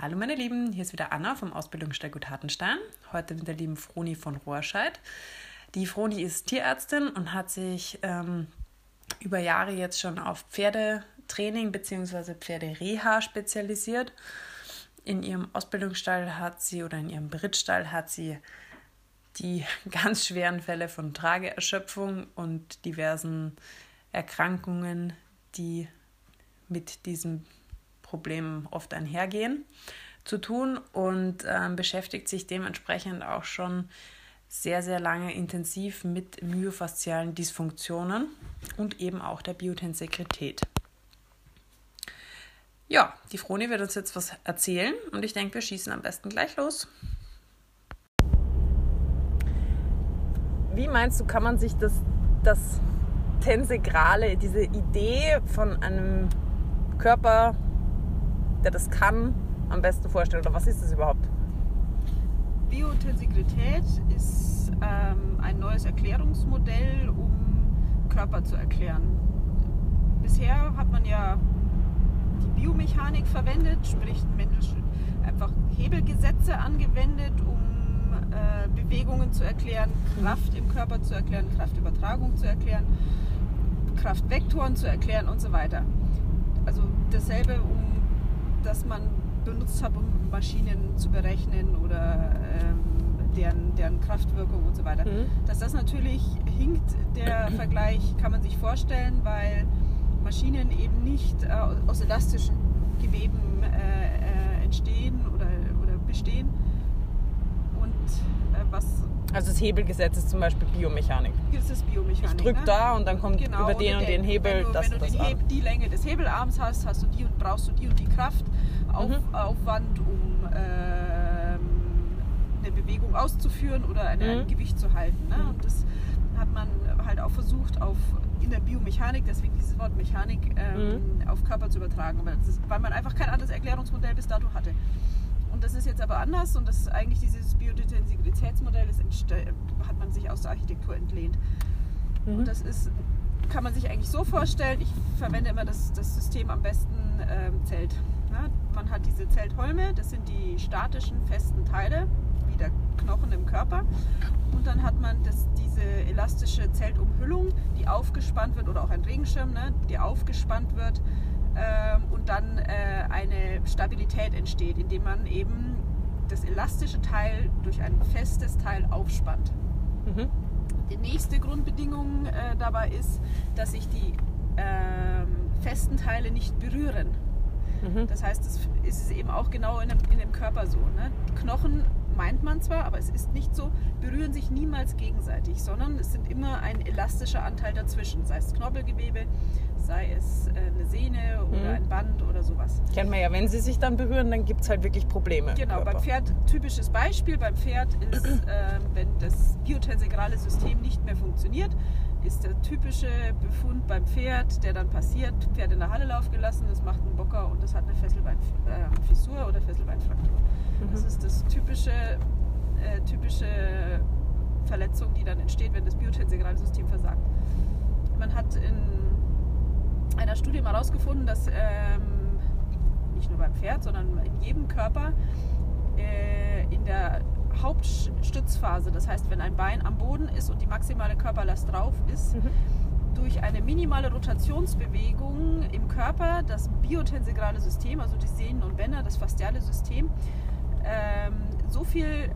Hallo meine Lieben, hier ist wieder Anna vom Ausbildungsstallgut Hartenstein. Heute mit der lieben Froni von Rohrscheid. Die Froni ist Tierärztin und hat sich ähm, über Jahre jetzt schon auf Pferdetraining bzw. Pferdereha spezialisiert. In ihrem Ausbildungsstall hat sie oder in ihrem Brittstall hat sie die ganz schweren Fälle von Trageerschöpfung und diversen Erkrankungen, die mit diesem Problemen oft einhergehen, zu tun und äh, beschäftigt sich dementsprechend auch schon sehr, sehr lange intensiv mit myofaszialen Dysfunktionen und eben auch der Biotensegrität. Ja, die Froni wird uns jetzt was erzählen und ich denke, wir schießen am besten gleich los. Wie meinst du, kann man sich das, das Tensegrale, diese Idee von einem Körper der das kann, am besten vorstellen? Oder was ist das überhaupt? Biotensegrität ist ähm, ein neues Erklärungsmodell, um Körper zu erklären. Bisher hat man ja die Biomechanik verwendet, sprich einfach Hebelgesetze angewendet, um äh, Bewegungen zu erklären, Kraft im Körper zu erklären, Kraftübertragung zu erklären, Kraftvektoren zu erklären und so weiter. Also dasselbe, um das man benutzt hat, um Maschinen zu berechnen oder ähm, deren, deren Kraftwirkung und so weiter. Mhm. Dass das natürlich hinkt, der Vergleich, kann man sich vorstellen, weil Maschinen eben nicht äh, aus elastischen Geweben äh, äh, entstehen oder, oder bestehen. Und äh, was also das Hebelgesetz ist zum Beispiel Biomechanik. Das ist Biomechanik. Ich drücke ne? da und dann kommt genau, über den und den, Hebel wenn du, das Wenn du das Heb, die Länge des Hebelarms hast, hast du die und brauchst du die und die Kraftaufwand, mhm. um äh, eine Bewegung auszuführen oder eine, mhm. ein Gewicht zu halten. Ne? Mhm. Und das hat man halt auch versucht auf in der Biomechanik, deswegen dieses Wort Mechanik, ähm, mhm. auf Körper zu übertragen, weil, ist, weil man einfach kein anderes Erklärungsmodell bis dato hatte. Und das ist jetzt aber anders und das ist eigentlich dieses Biodetensivilitätsmodell, das hat man sich aus der Architektur entlehnt. Mhm. Und das ist, kann man sich eigentlich so vorstellen, ich verwende immer das, das System am besten ähm, Zelt. Ja, man hat diese Zeltholme, das sind die statischen, festen Teile, wie der Knochen im Körper. Und dann hat man das, diese elastische Zeltumhüllung, die aufgespannt wird, oder auch ein Regenschirm, ne, die aufgespannt wird ähm, und dann äh, eine Stabilität entsteht, indem man eben das elastische Teil durch ein festes Teil aufspannt. Mhm. Die nächste Grundbedingung äh, dabei ist, dass sich die äh, festen Teile nicht berühren. Mhm. Das heißt, das ist eben auch genau in dem, in dem Körper so. Ne? Knochen meint man zwar, aber es ist nicht so, berühren sich niemals gegenseitig, sondern es sind immer ein elastischer Anteil dazwischen, sei es Knorpelgewebe, sei es äh, eine Sehne oder mhm. ein Band oder sowas. Kennt man ja, wenn sie sich dann berühren, dann gibt es halt wirklich Probleme. Genau, beim Pferd, typisches Beispiel, beim Pferd ist, äh, wenn das biotensegrale System nicht mehr funktioniert, ist der typische Befund beim Pferd, der dann passiert, Pferd in der Halle laufen gelassen, das macht einen Bocker und das hat eine Fesselbeinfissur äh, oder Fesselbeinfraktur. Mhm. Das ist das typische, äh, typische Verletzung, die dann entsteht, wenn das biotensegrale System versagt. Man hat in einer Studie mal herausgefunden, dass ähm, nicht nur beim Pferd, sondern in jedem Körper äh, in der Hauptstützphase, das heißt, wenn ein Bein am Boden ist und die maximale Körperlast drauf ist, mhm. durch eine minimale Rotationsbewegung im Körper das biotensegrale System, also die Sehnen und Bänder, das fasziale System, ähm, so viel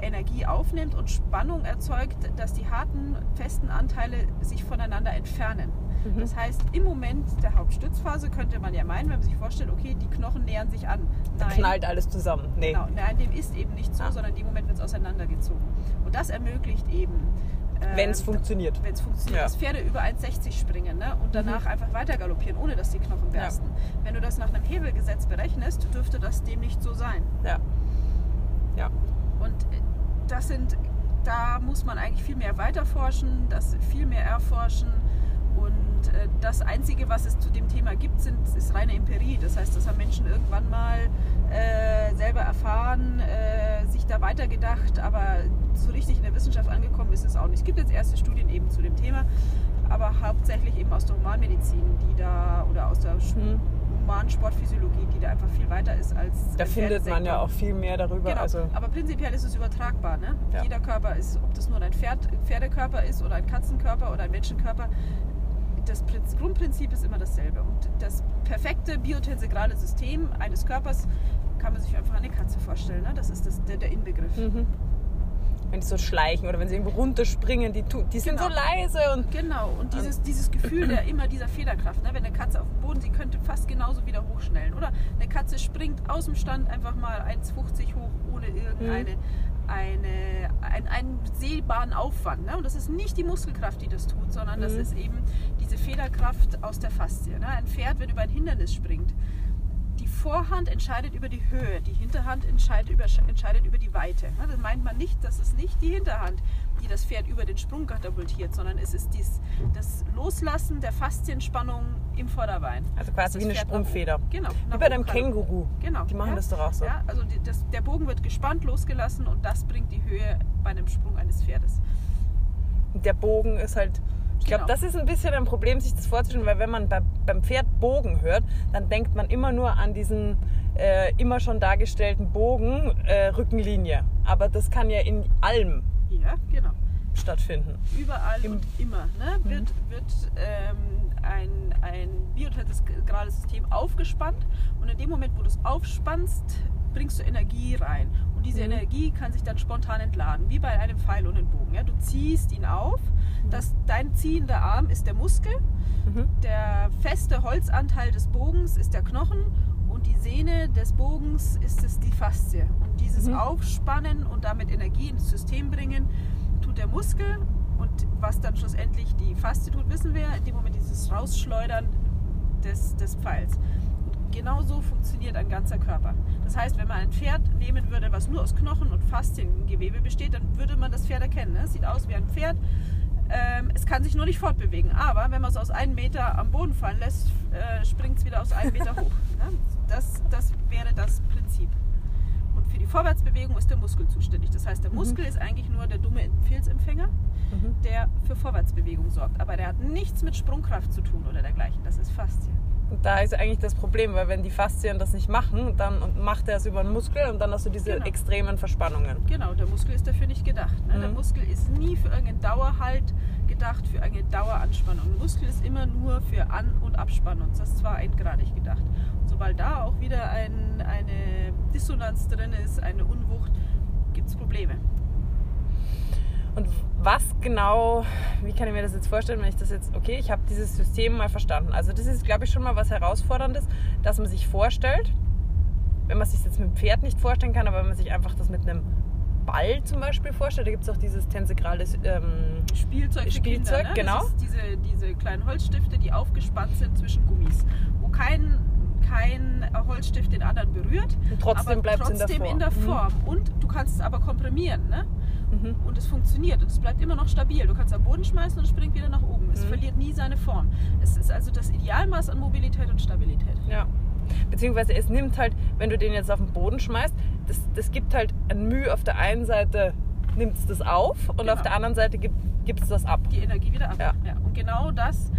Energie aufnimmt und Spannung erzeugt, dass die harten, festen Anteile sich voneinander entfernen. Mhm. Das heißt, im Moment der Hauptstützphase könnte man ja meinen, wenn man sich vorstellt, okay, die Knochen nähern sich an. Nein. Da knallt alles zusammen. Nee. Genau, nein, dem ist eben nicht so, ah. sondern in dem Moment wird es auseinandergezogen. Und das ermöglicht eben, ähm, wenn es funktioniert. Wenn es funktioniert, ja. dass Pferde über 1,60 springen ne? und danach mhm. einfach weiter galoppieren, ohne dass die Knochen bersten. Ja. Wenn du das nach einem Hebelgesetz berechnest, dürfte das dem nicht so sein. Ja. Ja. Und äh, das sind, da muss man eigentlich viel mehr weiterforschen, das viel mehr erforschen. Und äh, das Einzige, was es zu dem Thema gibt, sind, ist reine Empirie. Das heißt, das haben Menschen irgendwann mal äh, selber erfahren, äh, sich da weitergedacht, aber so richtig in der Wissenschaft angekommen ist es auch nicht. Es gibt jetzt erste Studien eben zu dem Thema, aber hauptsächlich eben aus der Humanmedizin, die da oder aus der mhm. Humanen Sportphysiologie, die da einfach viel weiter ist als Da findet man ja auch viel mehr darüber. Genau. Also, Aber prinzipiell ist es übertragbar. Ne? Ja. Jeder Körper ist, ob das nur ein Pferd, Pferdekörper ist oder ein Katzenkörper oder ein Menschenkörper, das Prinz- Grundprinzip ist immer dasselbe. Und das perfekte biotensegrale System eines Körpers kann man sich einfach eine Katze vorstellen. Ne? Das ist das, der, der Inbegriff. mhm. Wenn die so schleichen oder wenn sie irgendwo runterspringen, die, die sind Genau. so leise und Genau, und dieses, dieses Gefühl der immer dieser Federkraft, ne? wenn eine Katze auf dem Boden, sie könnte fast genauso wieder hochschnellen. Oder eine Katze springt aus dem Stand einfach mal 1,50 hoch ohne irgendeine eine, ein, einen sehbaren Aufwand. Ne? Und das ist nicht die Muskelkraft, die das tut, sondern das Mhm. ist eben diese Federkraft aus der Faszie. Ne? Ein Pferd, wenn über ein Hindernis springt, die Vorhand entscheidet über die Höhe, die Hinterhand entscheidet über, entscheidet über die Weite. Das meint man nicht, das ist nicht die Hinterhand, die das Pferd über den Sprung katapultiert, sondern es ist dies, das Loslassen der Faszienspannung im Vorderbein. also Dass quasi wie eine Pferd Sprungfeder. Genau. Wie bei deinem kann. Känguru. Genau. Die machen ja. das doch auch so. Ja, also die, das, der Bogen wird gespannt losgelassen und das bringt die Höhe bei einem Sprung eines Pferdes. Der Bogen ist halt. Ich glaube, Genau. das ist ein bisschen ein Problem, sich das vorzustellen, weil wenn man bei, beim Pferd Bogen hört, dann denkt man immer nur an diesen äh, immer schon dargestellten Bogen äh, Rückenlinie. Aber das kann ja in allem Ja, genau. stattfinden. überall Im- und immer ne, wird, wird ähm, ein, ein biotensegrales System aufgespannt und in dem Moment, wo du es aufspannst, bringst du Energie rein. Und diese Mhm. Energie kann sich dann spontan entladen, wie bei einem Pfeil und einem Bogen. Ja? Du ziehst ihn auf, das, dein ziehender Arm ist der Muskel, Mhm. der feste Holzanteil des Bogens ist der Knochen und die Sehne des Bogens ist es die Faszie. Und dieses Mhm. Aufspannen und damit Energie ins System bringen, tut der Muskel. Und was dann schlussendlich die Faszie tut, wissen wir, in dem Moment dieses Rausschleudern des, des Pfeils. Und genau so funktioniert ein ganzer Körper. Das heißt, wenn man ein Pferd nehmen würde, was nur aus Knochen und Fasziengewebe besteht, dann würde man das Pferd erkennen. Ne? Es sieht aus wie ein Pferd. Ähm, es kann sich nur nicht fortbewegen. Aber wenn man es aus einem Meter am Boden fallen lässt, äh, springt es wieder aus einem Meter hoch. Ne? Das, das wäre das Prinzip. Und für die Vorwärtsbewegung ist der Muskel zuständig. Das heißt, der Muskel ist eigentlich nur der dumme Impulsempfänger, Mhm. der für Vorwärtsbewegung sorgt. Aber der hat nichts mit Sprungkraft zu tun oder dergleichen. Das ist Faszie. Da ist eigentlich das Problem, weil wenn die Faszien das nicht machen, dann macht er es über den Muskel und dann hast du diese Genau. extremen Verspannungen. Genau, der Muskel ist dafür nicht gedacht. Ne? Der Mhm. Muskel ist nie für irgendeinen Dauerhalt gedacht, für eine Daueranspannung. Ein Muskel ist immer nur für An- und Abspannung. Das ist zwar eingradig gedacht. Und sobald da auch wieder ein, eine Dissonanz drin ist, eine Unwucht, gibt es Probleme. Und was genau, wie kann ich mir das jetzt vorstellen, wenn ich das jetzt, okay, ich habe dieses System mal verstanden. Also das ist, glaube ich, schon mal was Herausforderndes, dass man sich vorstellt, wenn man sich jetzt mit dem Pferd nicht vorstellen kann, aber wenn man sich einfach das mit einem Ball zum Beispiel vorstellt, da gibt es auch dieses tensegrale ähm, Spielzeug für Spielzeug, Kinder. Ne? genau. Diese, diese kleinen Holzstifte, die aufgespannt sind zwischen Gummis, wo kein, kein Holzstift den anderen berührt. Und trotzdem aber bleibt's in der trotzdem Form. in der Mhm. Form. Und du kannst es aber komprimieren. Ne? Mhm. Und es funktioniert und es bleibt immer noch stabil. Du kannst am Boden schmeißen und es springt wieder nach oben. Es Mhm. verliert nie seine Form. Es ist also das Idealmaß an Mobilität und Stabilität. Ja. Beziehungsweise es nimmt halt, wenn du den jetzt auf den Boden schmeißt, das, das gibt halt ein Mühe auf der einen Seite nimmt es das auf und Genau. auf der anderen Seite gibt es das ab. Die Energie wieder ab. Ja. Und genau das,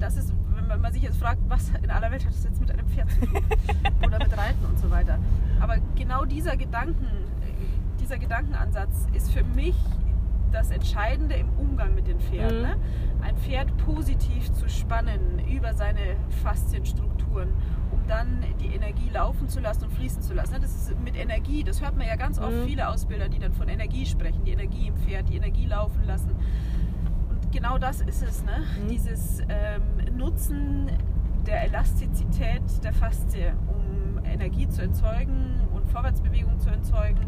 das ist, wenn man- sich jetzt fragt, was in aller Welt hat das jetzt mit einem Pferd zu tun? Oder mit Reiten und so weiter. Aber genau dieser Gedanken, dieser Gedankenansatz ist für mich das Entscheidende im Umgang mit den Pferden. Mhm. Ne? Ein Pferd positiv zu spannen über seine Faszienstrukturen, um dann die Energie laufen zu lassen und fließen zu lassen. Ne? Das ist mit Energie, das hört man ja ganz oft Mhm. viele Ausbilder, die dann von Energie sprechen, die Energie im Pferd, die Energie laufen lassen. Und genau das ist es, ne? Mhm. dieses ähm, Nutzen der Elastizität der Faszie, um Energie zu erzeugen und Vorwärtsbewegung zu erzeugen,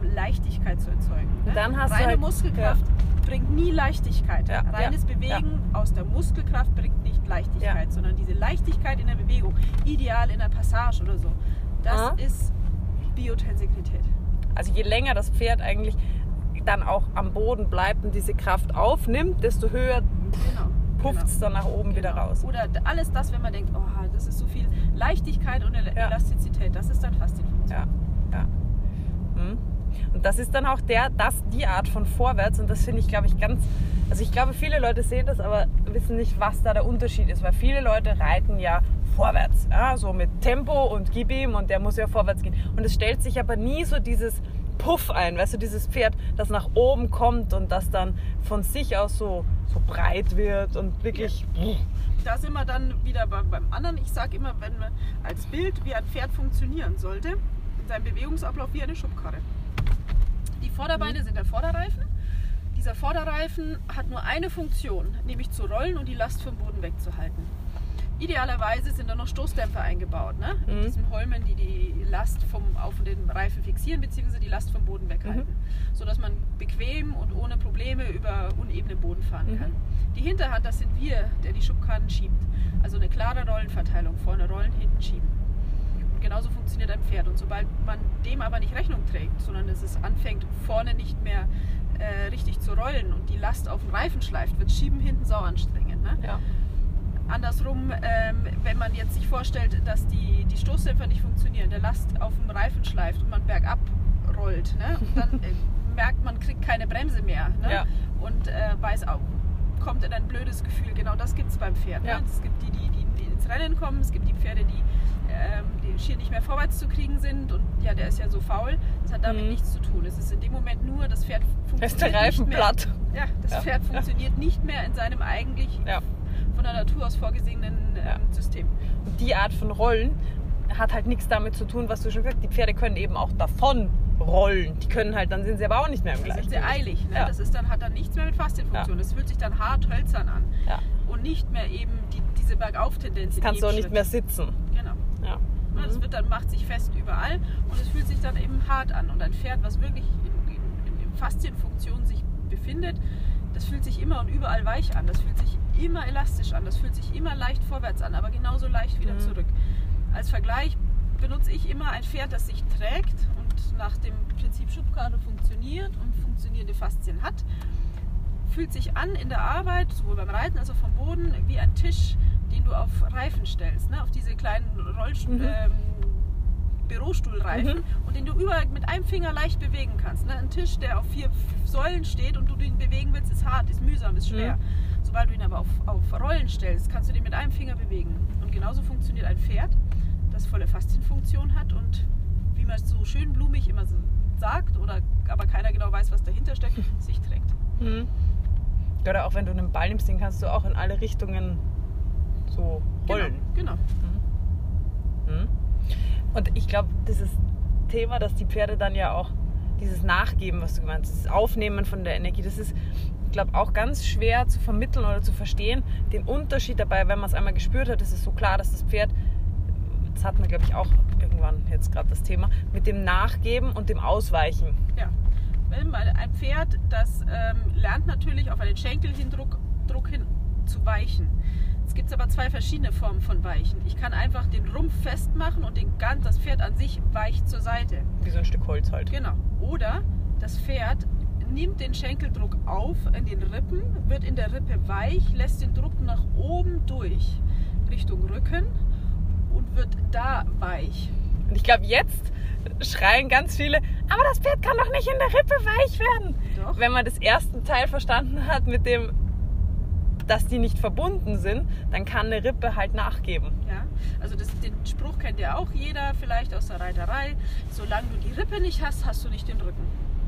um Leichtigkeit zu erzeugen. Ne? Dann hast du Reine halt- Muskelkraft bringt nie Leichtigkeit. Ja, Reines ja, Bewegen aus der Muskelkraft bringt nicht Leichtigkeit, sondern diese Leichtigkeit in der Bewegung, ideal in der Passage oder so, das Ah. ist Biotensität. Also je länger das Pferd eigentlich dann auch am Boden bleibt und diese Kraft aufnimmt, desto höher Genau. pufft es dann nach oben wieder Genau. raus. Oder alles das, wenn man denkt, oh, das ist so viel Leichtigkeit und El Ja. Elastizität, das ist dann Faszienfunktion. Ja, ja. Hm. Und das ist dann auch der, das, die Art von Vorwärts. Und das finde ich, glaube ich, ganz. Also ich glaube, viele Leute sehen das, aber wissen nicht, was da der Unterschied ist. Weil viele Leute reiten ja vorwärts. Ja, so mit Tempo und gib ihm und der muss ja vorwärts gehen. Und es stellt sich aber nie so dieses Puff ein, weißt du, dieses Pferd, das nach oben kommt und das dann von sich aus so, so breit wird und wirklich. Ja. Da sind wir dann wieder beim anderen. Ich sage immer, wenn man als Bild, wie ein Pferd funktionieren sollte, in seinem Bewegungsablauf wie eine Schubkarre. Die Vorderbeine mhm. sind der Vorderreifen. Dieser Vorderreifen hat nur eine Funktion, nämlich zu rollen und die Last vom Boden wegzuhalten. Idealerweise sind da noch Stoßdämpfer eingebaut, ne? Mhm. in diesen Holmen, die die Last vom, auf den Reifen fixieren bzw. die Last vom Boden weghalten, mhm. sodass man bequem und ohne Probleme über unebenen Boden fahren mhm. kann. Die Hinterhand, das sind wir, der die Schubkarren schiebt. Also eine klare Rollenverteilung, vorne rollen, hinten schieben. Und genauso funktioniert ein Pferd. Und sobald man dem aber nicht Rechnung trägt, sondern dass es anfängt, vorne nicht mehr äh, richtig zu rollen und die Last auf den Reifen schleift, wird Schieben hinten sau anstrengend. Ne? Ja. Andersrum, ähm, wenn man jetzt sich vorstellt, dass die, die Stoßdämpfer nicht funktionieren, der Last auf dem Reifen schleift und man bergab rollt, ne? und dann äh, merkt man, kriegt keine Bremse mehr ne? Ja. und äh, weiß auch, kommt in ein blödes Gefühl. Genau das gibt es beim Pferd. Ne? Es gibt die, die, die, die, ins Rennen kommen, es gibt die Pferde, die, ähm, die schier nicht mehr vorwärts zu kriegen sind und ja, der ist ja so faul. Das hat damit mhm. nichts zu tun. Es ist in dem Moment nur, das Pferd funktioniert. Ist der Reifen nicht mehr. platt. Ja, das ja. Pferd funktioniert nicht mehr in seinem eigentlich von der Natur aus vorgesehenen ähm, ja. System. Und die Art von Rollen hat halt nichts damit zu tun, was du schon gesagt hast. Die Pferde können eben auch davon rollen. Die können halt, dann sind sie aber auch nicht mehr im Gleichgewicht. Sind sie eilig. Ne? Ja. Das ist dann, hat dann nichts mehr mit Faszienfunktion. Ja. Das fühlt sich dann hart hölzern an. Ja. Und nicht mehr eben die, diese Bergauf-Tendenz. Kannst du auch nicht mehr sitzen. Genau. Ja. Mhm. Das wird dann, macht sich fest überall und es fühlt sich dann eben hart an. Und ein Pferd, was wirklich in, in, in Faszienfunktion sich befindet, das fühlt sich immer und überall weich an. Das fühlt sich immer elastisch an. Das fühlt sich immer leicht vorwärts an, aber genauso leicht wieder mhm. zurück. Als Vergleich benutze ich immer ein Pferd, das sich trägt und nach dem Prinzip Schubkarre funktioniert und funktionierende Faszien hat. Fühlt sich an in der Arbeit, sowohl beim Reiten als auch vom Boden, wie ein Tisch, den du auf Reifen stellst, ne? auf diese kleinen Rollstuhl. Mhm. Ähm, Bürostuhlreifen mhm. und den du überall mit einem Finger leicht bewegen kannst. Ne? Ein Tisch, der auf vier Säulen steht und du den bewegen willst, ist hart, ist mühsam, ist schwer. Mhm. Sobald du ihn aber auf, auf Rollen stellst, kannst du den mit einem Finger bewegen. Und genauso funktioniert ein Pferd, das volle Faszienfunktion hat und wie man es so schön blumig immer so sagt, oder aber keiner genau weiß, was dahinter steckt, sich trägt. Mhm. Oder auch wenn du einen Ball nimmst, den kannst du auch in alle Richtungen so rollen. Genau. genau. Mhm. Mhm. Und ich glaube, dieses Thema, dass die Pferde dann ja auch dieses Nachgeben, was du gemeint hast, das Aufnehmen von der Energie, das ist, ich glaube, auch ganz schwer zu vermitteln oder zu verstehen. Den Unterschied dabei, wenn man es einmal gespürt hat, ist es so klar, dass das Pferd, das hat man, glaube ich, auch irgendwann jetzt gerade das Thema, mit dem Nachgeben und dem Ausweichen. Ja, weil ein Pferd, das ähm, lernt natürlich auf einen Schenkelhindruck Druck hin zu weichen. Es gibt aber zwei verschiedene Formen von Weichen. Ich kann einfach den Rumpf festmachen und den ganz, das Pferd an sich weicht zur Seite. Wie so ein Stück Holz halt. Genau. Oder das Pferd nimmt den Schenkeldruck auf in den Rippen, wird in der Rippe weich, lässt den Druck nach oben durch Richtung Rücken und wird da weich. Und ich glaube, jetzt schreien ganz viele, aber das Pferd kann doch nicht in der Rippe weich werden. Doch. Wenn man das erste Teil verstanden hat mit dem dass die nicht verbunden sind, dann kann eine Rippe halt nachgeben. Ja, also das, den Spruch kennt ja auch jeder vielleicht aus der Reiterei. Solange du die Rippe nicht hast, hast du nicht den Rücken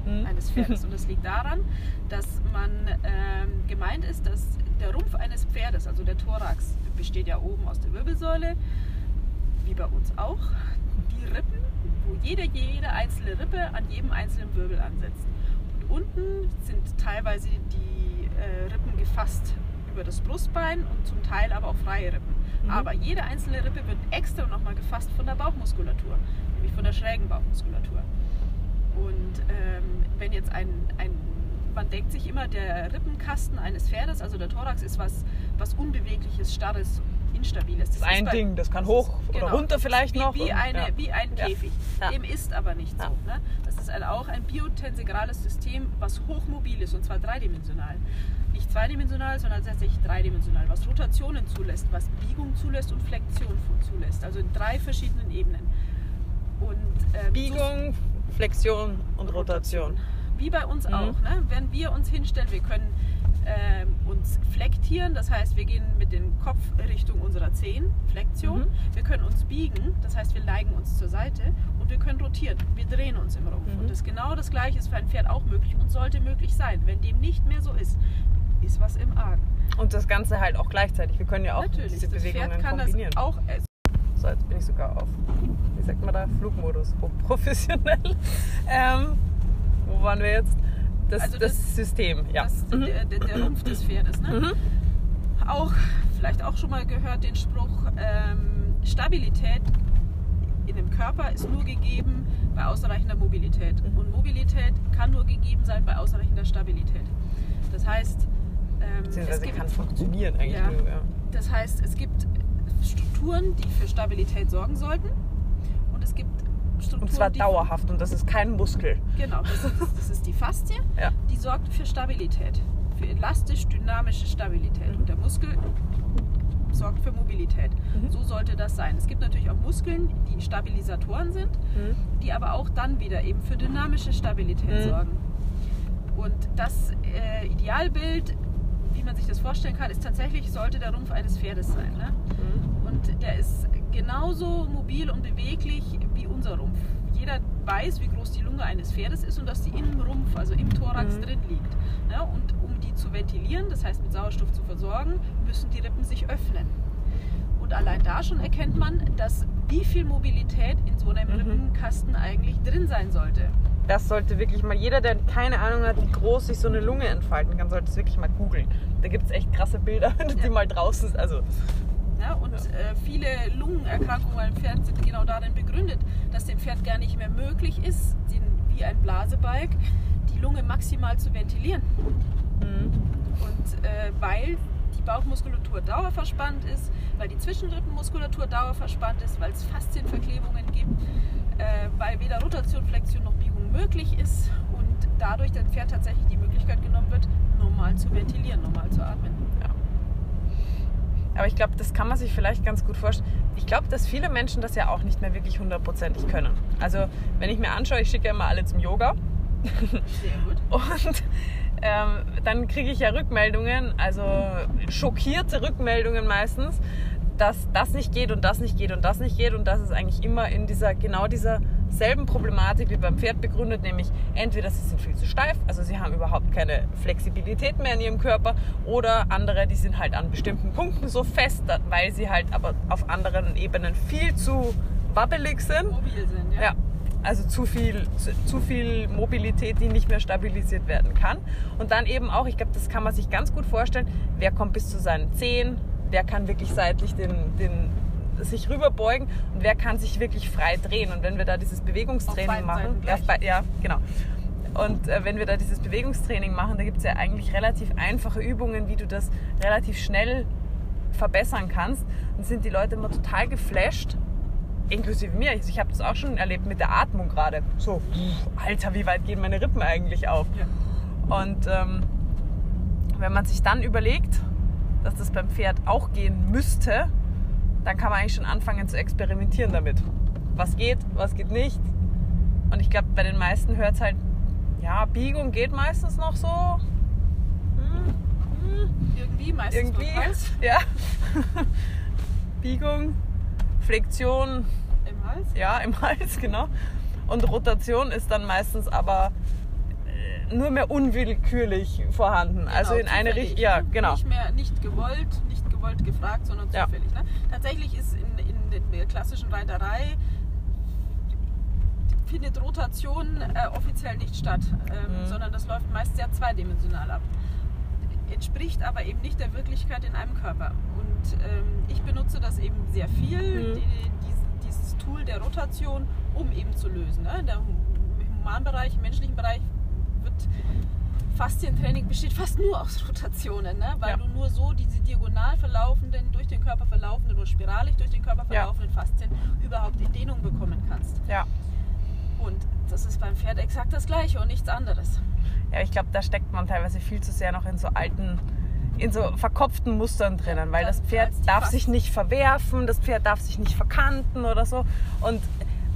mhm. eines Pferdes. Und das liegt daran, dass man ähm, gemeint ist, dass der Rumpf eines Pferdes, also der Thorax, besteht ja oben aus der Wirbelsäule, wie bei uns auch. Die Rippen, wo jede, jede einzelne Rippe an jedem einzelnen Wirbel ansetzt. Und unten sind teilweise die äh, Rippen gefasst über das Brustbein und zum Teil aber auch freie Rippen. Mhm. Aber jede einzelne Rippe wird extra nochmal gefasst von der Bauchmuskulatur, nämlich von der schrägen Bauchmuskulatur. Und ähm, wenn jetzt ein, ein, man denkt sich immer, der Rippenkasten eines Pferdes, also der Thorax, ist was, was Unbewegliches, Starres, Instabiles. Das, das ist ein bei, Ding, das kann hoch ist, oder genau, runter vielleicht wie, noch. Wie, eine, ja. wie ein Käfig. Ja. Dem ist aber nicht ja. so. Ne? Das ist ein, auch ein biotensegrales System, was hochmobil ist und zwar dreidimensional nicht zweidimensional, sondern tatsächlich dreidimensional, was Rotationen zulässt, was Biegung zulässt und Flexion zulässt. Also in drei verschiedenen Ebenen. Und, ähm, Biegung, Flexion und Rotation. Wie bei uns mhm. auch. Ne? Wenn wir uns hinstellen, wir können äh, uns flektieren, das heißt, wir gehen mit dem Kopf Richtung unserer Zehen, Flexion. Mhm. Wir können uns biegen, das heißt, wir neigen uns zur Seite und wir können rotieren. Wir drehen uns im Rumpf. Mhm. Und das genau das Gleiche ist für ein Pferd auch möglich und sollte möglich sein. Wenn dem nicht mehr so ist, ist was im Argen. Und das Ganze halt auch gleichzeitig. Wir können ja auch Natürlich, diese das Bewegungen Pferd kann kombinieren. Das auch, so, jetzt bin ich sogar auf, wie sagt man da, Flugmodus, professionell. Ähm, wo waren wir jetzt? Das, Also das, das- System, ja. das, Mhm. der, der, der Rumpf des Pferdes. Ne? Mhm. Auch, vielleicht auch schon mal gehört den Spruch, ähm, Stabilität in dem Körper ist nur gegeben bei ausreichender Mobilität. Mhm. Und Mobilität kann nur gegeben sein bei ausreichender Stabilität. Das heißt, ähm, Beziehungsweise gibt, kann funktionieren eigentlich Ja. nur, ja. das heißt, es gibt Strukturen, die für Stabilität sorgen sollten. Und es gibt Strukturen, Und zwar dauerhaft und das ist kein Muskel. Genau, das ist, das ist die Faszie. Ja. Die sorgt für Stabilität, für elastisch-dynamische Stabilität. Mhm. Und der Muskel sorgt für Mobilität. Mhm. So sollte das sein. Es gibt natürlich auch Muskeln, die Stabilisatoren sind, Mhm. die aber auch dann wieder eben für dynamische Stabilität Mhm. sorgen. Und das äh, Idealbild, wie man sich das vorstellen kann, ist tatsächlich, sollte der Rumpf eines Pferdes sein. Ne? Mhm. Und der ist genauso mobil und beweglich wie unser Rumpf. Jeder weiß, wie groß die Lunge eines Pferdes ist und dass die im Rumpf, also im Thorax Mhm. drin liegt. Ja, und um die zu ventilieren, das heißt mit Sauerstoff zu versorgen, müssen die Rippen sich öffnen. Und allein da schon erkennt man, dass wie viel Mobilität in so einem Mhm. Rippenkasten eigentlich drin sein sollte. Das sollte wirklich mal, jeder, der keine Ahnung hat, wie groß sich so eine Lunge entfalten kann, sollte es wirklich mal googeln. Da gibt es echt krasse Bilder, wenn du Ja. die mal draußen, also Ja, und Äh, viele Lungenerkrankungen beim Pferd sind genau darin begründet, dass dem Pferd gar nicht mehr möglich ist, den, wie ein Blasebalg, die Lunge maximal zu ventilieren. mhm. Und äh, weil die Bauchmuskulatur dauerverspannt ist, weil die Zwischenrippenmuskulatur dauerverspannt ist, weil es Faszienverklebungen gibt, äh, weil weder Rotation, Flexion noch Biegung möglich ist und dadurch dem Pferd tatsächlich die Möglichkeit genommen wird, normal zu ventilieren, normal zu atmen. Aber ich glaube, das kann man sich vielleicht ganz gut vorstellen. Ich glaube, dass viele Menschen das ja auch nicht mehr wirklich hundertprozentig können. Also, wenn ich mir anschaue, ich schicke ja immer alle zum Yoga Sehr gut. und ähm, dann kriege ich ja Rückmeldungen, also schockierte Rückmeldungen meistens, dass das nicht geht und das nicht geht und das nicht geht und das ist eigentlich immer in dieser genau dieser selben Problematik wie beim Pferd begründet, nämlich entweder sie sind viel zu steif, also sie haben überhaupt keine Flexibilität mehr in ihrem Körper oder andere, die sind halt an bestimmten Punkten so fest, weil sie halt aber auf anderen Ebenen viel zu wabbelig sind. Mobil sind, ja. Ja, also zu viel, zu, zu viel Mobilität, die nicht mehr stabilisiert werden kann. Und dann eben auch, ich glaube, das kann man sich ganz gut vorstellen, wer kommt bis zu seinen Zehen, wer kann wirklich seitlich den, den, sich rüberbeugen und wer kann sich wirklich frei drehen. Und wenn wir da dieses Bewegungstraining machen, bei- ja, genau. Und äh, wenn wir da dieses Bewegungstraining machen, da gibt es ja eigentlich relativ einfache Übungen, wie du das relativ schnell verbessern kannst. Und sind die Leute immer total geflasht, inklusive mir. Also ich habe das auch schon erlebt mit der Atmung gerade. So, pff, Alter, wie weit gehen meine Rippen eigentlich auf? Ja. Und ähm, wenn man sich dann überlegt, dass das beim Pferd auch gehen müsste, dann kann man eigentlich schon anfangen zu experimentieren damit. Was geht, was geht nicht. Und ich glaube, bei den meisten hört es halt, ja, Biegung geht meistens noch so. Hm, hm, Irgendwie, meistens irgendwie. Hals, Ja. Biegung, Flexion, im Hals. ja, im Hals, genau. Und Rotation ist dann meistens aber äh, nur mehr unwillkürlich vorhanden. also in Genau, eine Richtung. Ja, genau. Nicht mehr nicht gewollt, gewollt gefragt, sondern Ja. zufällig. Ne? Tatsächlich ist in, in der klassischen Reiterei findet Rotation äh, offiziell nicht statt, ähm, Mhm. sondern das läuft meist sehr zweidimensional ab. Entspricht aber eben nicht der Wirklichkeit in einem Körper. Und ähm, ich benutze das eben sehr viel, Mhm. die, dies- dieses Tool der Rotation, um eben zu lösen. Ne? Der Im Humanbereich, im menschlichen Bereich wird Faszientraining besteht fast nur aus Rotationen, ne? weil Ja. du nur so diese diagonal verlaufenden, durch den Körper verlaufenden oder spiralig durch den Körper Ja. verlaufenden Faszien überhaupt in Dehnung bekommen kannst. Ja. Und das ist beim Pferd exakt das Gleiche und nichts anderes. ja, ich glaube, da steckt man teilweise viel zu sehr noch in so alten, in so verkopften Mustern drinnen, weil das Pferd darf sich nicht verwerfen, das Pferd darf sich nicht verkanten oder so. Und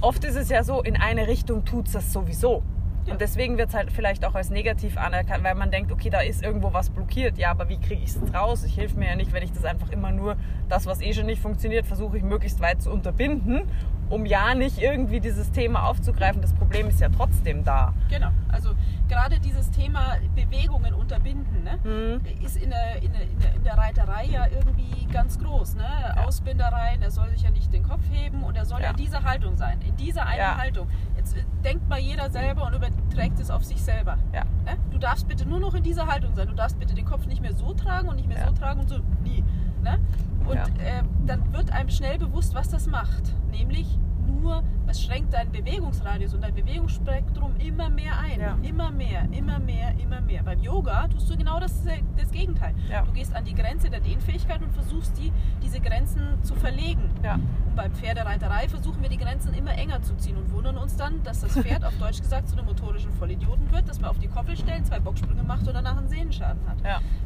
oft ist es ja so, in eine Richtung tut es das sowieso. Und deswegen wird es halt vielleicht auch als negativ anerkannt, weil man denkt, okay, da ist irgendwo was blockiert. Ja, aber wie kriege ich es raus? Ich helfe mir ja nicht, wenn ich das einfach immer nur, das, was eh schon nicht funktioniert, versuche ich möglichst weit zu unterbinden, um ja nicht irgendwie dieses Thema aufzugreifen. Das Problem ist ja trotzdem da. Genau, also gerade dieses Thema Bewegungen unterbinden ne, Mhm. ist in, der, in, der, in der Reiterei ja irgendwie ganz groß. Ne? Ausbindereien, er soll sich ja nicht den Kopf heben und er soll ja, Ja. in dieser Haltung sein, in dieser einen Ja. Haltung. Jetzt äh, denkt mal jeder selber und überträgt es auf sich selber. Ja. Ne? Du darfst bitte nur noch in dieser Haltung sein. Du darfst bitte den Kopf nicht mehr so tragen und nicht mehr Ja. so tragen und so nie. Ne? Und Ja. äh, dann wird einem schnell bewusst, was das macht. Nämlich nur, es schränkt deinen Bewegungsradius und dein Bewegungsspektrum immer mehr ein. Ja. Immer mehr, immer mehr, immer mehr. Beim Yoga tust du genau das, das Gegenteil. Ja. Du gehst an die Grenze der Dehnfähigkeit und versuchst, die, diese Grenzen zu verlegen. Ja. Und beim Pferdereiterei versuchen wir die Grenzen immer enger zu ziehen und wundern uns dann, dass das Pferd auf Deutsch gesagt zu einem motorischen Vollidioten wird, dass man auf die Koppel stellen, zwei Bocksprünge macht und danach einen Sehnenschaden hat.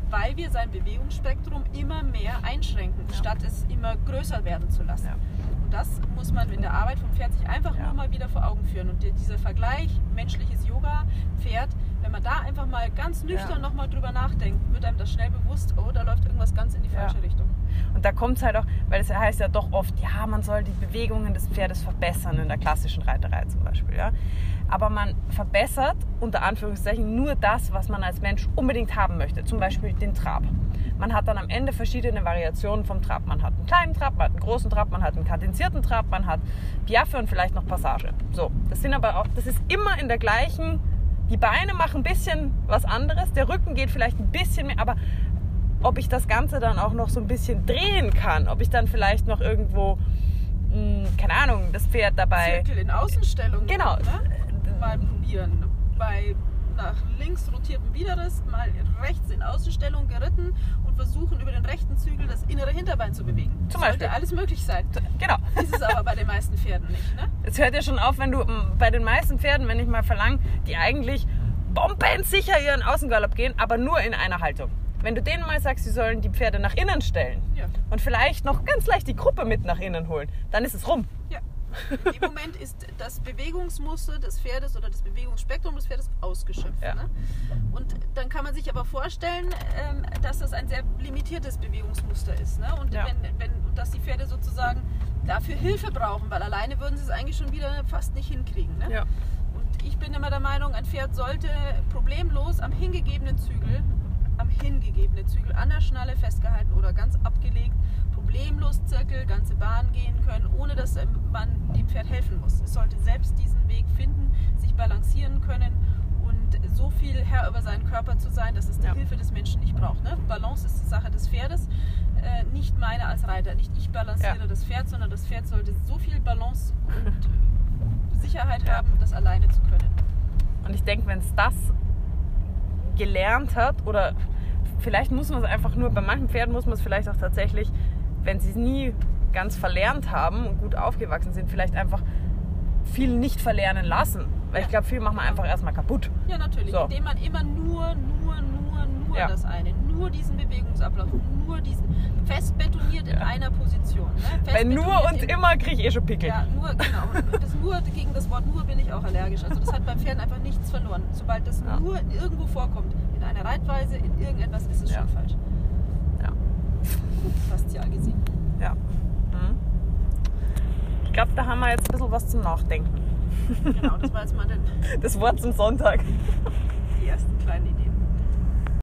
Weil wir sein Bewegungsspektrum immer mehr einschränken, statt es immer größer werden zu lassen. Das muss man in der Arbeit vom Pferd sich einfach Ja. nur mal wieder vor Augen führen. Und die- dieser Vergleich menschliches Yoga, Pferd, wenn man da einfach mal ganz nüchtern Ja. nochmal drüber nachdenkt, wird einem das schnell bewusst, oh, da läuft irgendwas ganz in die falsche Richtung. Und da kommt es halt auch, weil es heißt ja doch oft, ja, man soll die Bewegungen des Pferdes verbessern in der klassischen Reiterei zum Beispiel. Ja? Aber man verbessert unter Anführungszeichen nur das, was man als Mensch unbedingt haben möchte. Zum Beispiel den Trab. Man hat dann am Ende verschiedene Variationen vom Trab. Man hat einen kleinen Trab, man hat einen großen Trab, man hat einen kadenzierten Trab, man hat Piaffe und vielleicht noch Passage. So, das sind aber auch, das ist immer in der gleichen. Die Beine machen ein bisschen was anderes, der Rücken geht vielleicht ein bisschen mehr, aber ob ich das Ganze dann auch noch so ein bisschen drehen kann, ob ich dann vielleicht noch irgendwo, mh, keine Ahnung, das Pferd dabei. Zirkel in Außenstellung. Genau. Ne? Mal probieren. Bei nach links rotiertem Widerrist, mal rechts in Außenstellung geritten und versuchen über den rechten Zügel das innere Hinterbein zu bewegen. Zum Sollte Beispiel. alles möglich sein. Genau. Ist es aber bei den meisten Pferden nicht. Ne? Es hört ja schon auf, wenn du mh, bei den meisten Pferden, wenn ich mal verlange, die eigentlich bombensicher ihren Außengalopp gehen, aber nur in einer Haltung. Wenn du denen mal sagst, sie sollen die Pferde nach innen stellen Ja. und vielleicht noch ganz leicht die Gruppe mit nach innen holen, dann ist es rum. Ja. Im Moment ist das Bewegungsmuster des Pferdes oder das Bewegungsspektrum des Pferdes ausgeschöpft. Ja. Ne? Und dann kann man sich aber vorstellen, ähm, dass das ein sehr limitiertes Bewegungsmuster ist. Ne? Und Ja. wenn, wenn, dass die Pferde sozusagen dafür Hilfe brauchen, weil alleine würden sie es eigentlich schon wieder fast nicht hinkriegen. Ne? Ja. Und ich bin immer der Meinung, ein Pferd sollte problemlos am hingegebenen Zügel, am hingegebenen Zügel an der Schnalle festgehalten oder ganz abgelegt, problemlos Zirkel, ganze Bahn gehen können, ohne dass ähm, man dem Pferd helfen muss. Es sollte selbst diesen Weg finden, sich balancieren können und so viel Herr über seinen Körper zu sein, dass es die Ja. Hilfe des Menschen nicht braucht. Ne? Balance ist die Sache des Pferdes, äh, nicht meine als Reiter. Nicht ich balanciere Ja. das Pferd, sondern das Pferd sollte so viel Balance und Sicherheit Ja. haben, das alleine zu können. Und ich denke, wenn es das gelernt hat oder vielleicht muss man es einfach nur, bei manchen Pferden muss man es vielleicht auch tatsächlich, wenn sie es nie ganz verlernt haben und gut aufgewachsen sind, vielleicht einfach viel nicht verlernen lassen. Weil ich glaube, viel macht man einfach erstmal kaputt. Ja, natürlich. So. Indem man immer nur, nur, nur, nur Ja. das eine, nur diesen Bewegungsablauf, nur diesen fest betoniert in Ja. einer Position. Ne? Bei nur und immer kriege ich eh schon Pickel. Ja, nur, genau. Und das nur, gegen das Wort nur bin ich auch allergisch. Also das hat beim Pferden einfach nichts verloren. Sobald das Ja. nur irgendwo vorkommt, in einer Reitweise, in irgendetwas, ist es Ja. schon falsch. Ja. Faszial gesehen. Ja. Mhm. Ich glaube, da haben wir jetzt ein bisschen was zum Nachdenken. Genau, das war jetzt mal den, Das Wort zum Sonntag. die ersten kleinen Ideen.